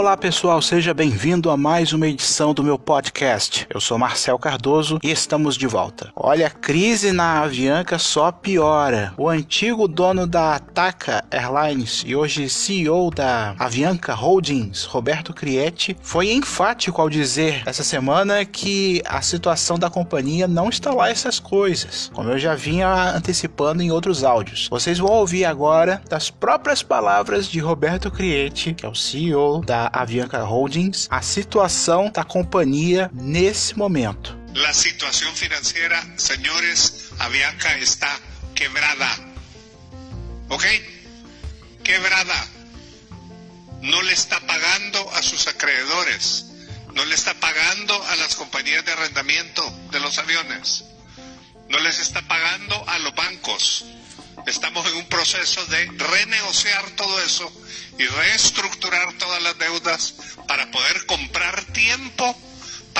Olá pessoal, seja bem-vindo a mais uma edição do meu podcast. Eu sou Marcel Cardoso e estamos de volta. Olha, a crise na Avianca só piora. O antigo dono da Ataca Airlines e hoje CEO da Avianca Holdings, Roberto Crietti, foi enfático ao dizer essa semana que a situação da companhia não está lá essas coisas, como eu já vinha antecipando em outros áudios. Vocês vão ouvir agora das próprias palavras de Roberto Crietti, que é o CEO da Avianca Holdings, a situação da companhia nesse momento. La situación financiera, señores, Avianca está quebrada. ¿Ok? Quebrada. No le está pagando a sus acreedores. No le está pagando a las compañías de arrendamiento de los aviones. No les está pagando a los bancos. Estamos en un proceso de renegociar todo eso y reestructurar todas las deudas para poder comprar tiempo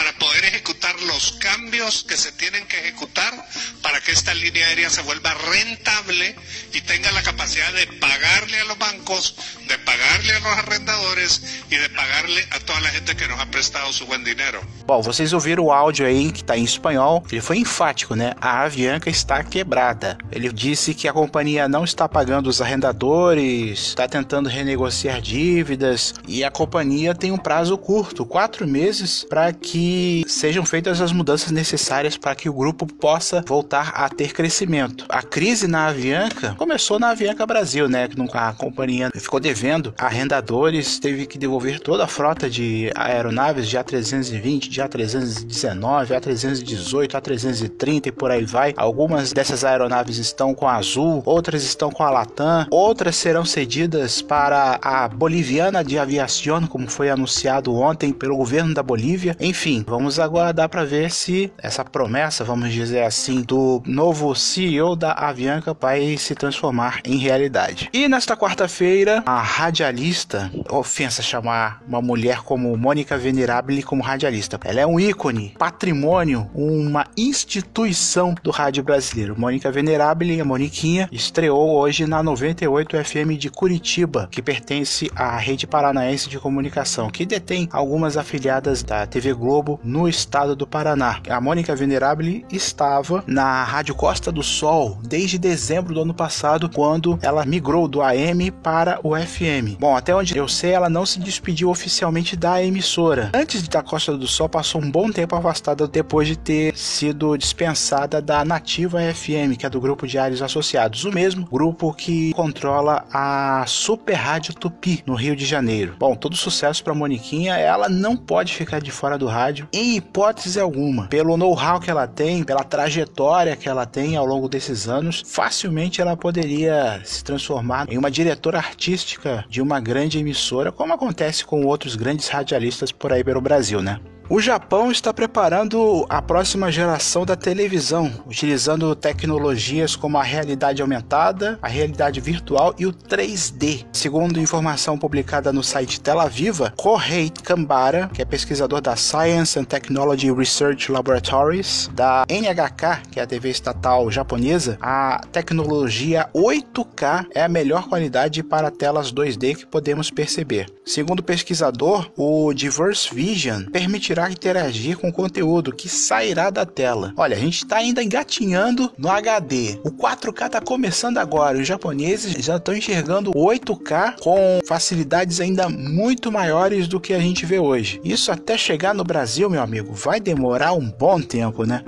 para poder ejecutar los cambios que se tienen que ejecutar para que esta línea aérea se vuelva rentable y tenga la capacidad de pagarle a los bancos, de pagarle a los arrendadores y de pagarle a toda la gente que nos ha prestado su buen dinero. Bom, vocês ouviram o áudio aí que está em espanhol. Ele foi enfático, né? A Avianca está quebrada. Ele disse que a companhia não está pagando os arrendadores, está tentando renegociar dívidas e a companhia tem um prazo curto, quatro meses, para que sejam feitas as mudanças necessárias para que o grupo possa voltar a ter crescimento. A crise na Avianca começou na Avianca Brasil, né? Que a companhia ficou devendo arrendadores, teve que devolver toda a frota de aeronaves de A320, de A319, A318, A330 e por aí vai. Algumas dessas aeronaves estão com a Azul, outras estão com a Latam, outras serão cedidas para a Boliviana de Aviación, como foi anunciado ontem pelo governo da Bolívia. Enfim, vamos aguardar para ver se essa promessa, vamos dizer assim, do novo CEO da Avianca vai se transformar em realidade. E nesta quarta-feira, a radialista, ofensa chamar uma mulher como Mônica Venerabile como radialista. Ela é um ícone, patrimônio, uma instituição do rádio brasileiro. Mônica Venerabile, a Moniquinha, estreou hoje na 98 FM de Curitiba, que pertence à Rede Paranaense de Comunicação, que detém algumas afiliadas da TV Globo Globo no estado do Paraná. A Mônica Venerabile estava na Rádio Costa do Sol desde dezembro do ano passado, quando ela migrou do AM para o FM. Bom, até onde eu sei, ela não se despediu oficialmente da emissora. Antes da Costa do Sol, passou um bom tempo afastada depois de ter sido dispensada da Nativa FM, que é do grupo Diários Associados, o mesmo grupo que controla a Super Rádio Tupi no Rio de Janeiro. Bom, todo sucesso para Moniquinha, ela não pode ficar de fora do rádio em hipótese alguma. Pelo know-how que ela tem, pela trajetória que ela tem ao longo desses anos, facilmente ela poderia se transformar em uma diretora artística de uma grande emissora, como acontece com outros grandes radialistas por aí pelo Brasil, né? O Japão está preparando a próxima geração da televisão, utilizando tecnologias como a realidade aumentada, a realidade virtual e o 3D. Segundo informação publicada no site Tel Aviva, Kohei Kambara, que é pesquisador da Science and Technology Research Laboratories da NHK, que é a TV estatal japonesa, a tecnologia 8K é a melhor qualidade para telas 2D que podemos perceber. Segundo o pesquisador, o Diverse Vision permitirá interagir com o conteúdo que sairá da tela. Olha, a gente está ainda engatinhando no HD. O 4K está começando agora. Os japoneses já estão enxergando 8K com facilidades ainda muito maiores do que a gente vê hoje. Isso até chegar no Brasil, meu amigo, vai demorar um bom tempo, né?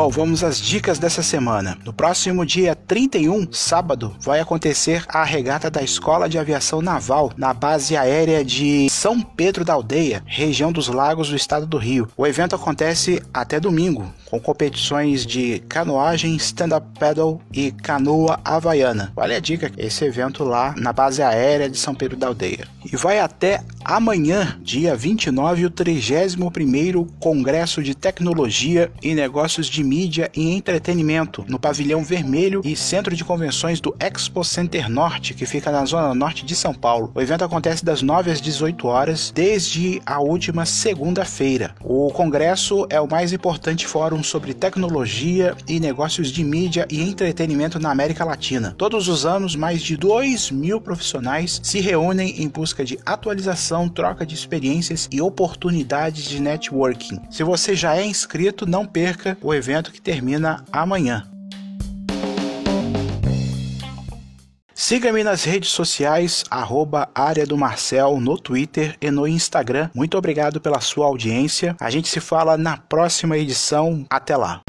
Bom, vamos às dicas dessa semana. No próximo dia 31, sábado, vai acontecer a regata da Escola de Aviação Naval na base aérea de São Pedro da Aldeia, região dos Lagos do estado do Rio. O evento acontece até domingo, com competições de canoagem, stand-up paddle e canoa havaiana. Vale a dica, esse evento lá na base aérea de São Pedro da Aldeia. E vai até Amanhã, dia 29, o 31º Congresso de Tecnologia e Negócios de Mídia e Entretenimento, no Pavilhão Vermelho e Centro de Convenções do Expo Center Norte, que fica na zona norte de São Paulo. O evento acontece das 9 às 18 horas, desde a última segunda-feira. O congresso é o mais importante fórum sobre tecnologia e negócios de mídia e entretenimento na América Latina. Todos os anos, mais de 2 mil profissionais se reúnem em busca de atualização, troca de experiências e oportunidades de networking. Se você já é inscrito, não perca o evento que termina amanhã. Siga-me nas redes sociais, arroba área do Marcel, no Twitter e no Instagram. Muito obrigado pela sua audiência. A gente se fala na próxima edição. Até lá.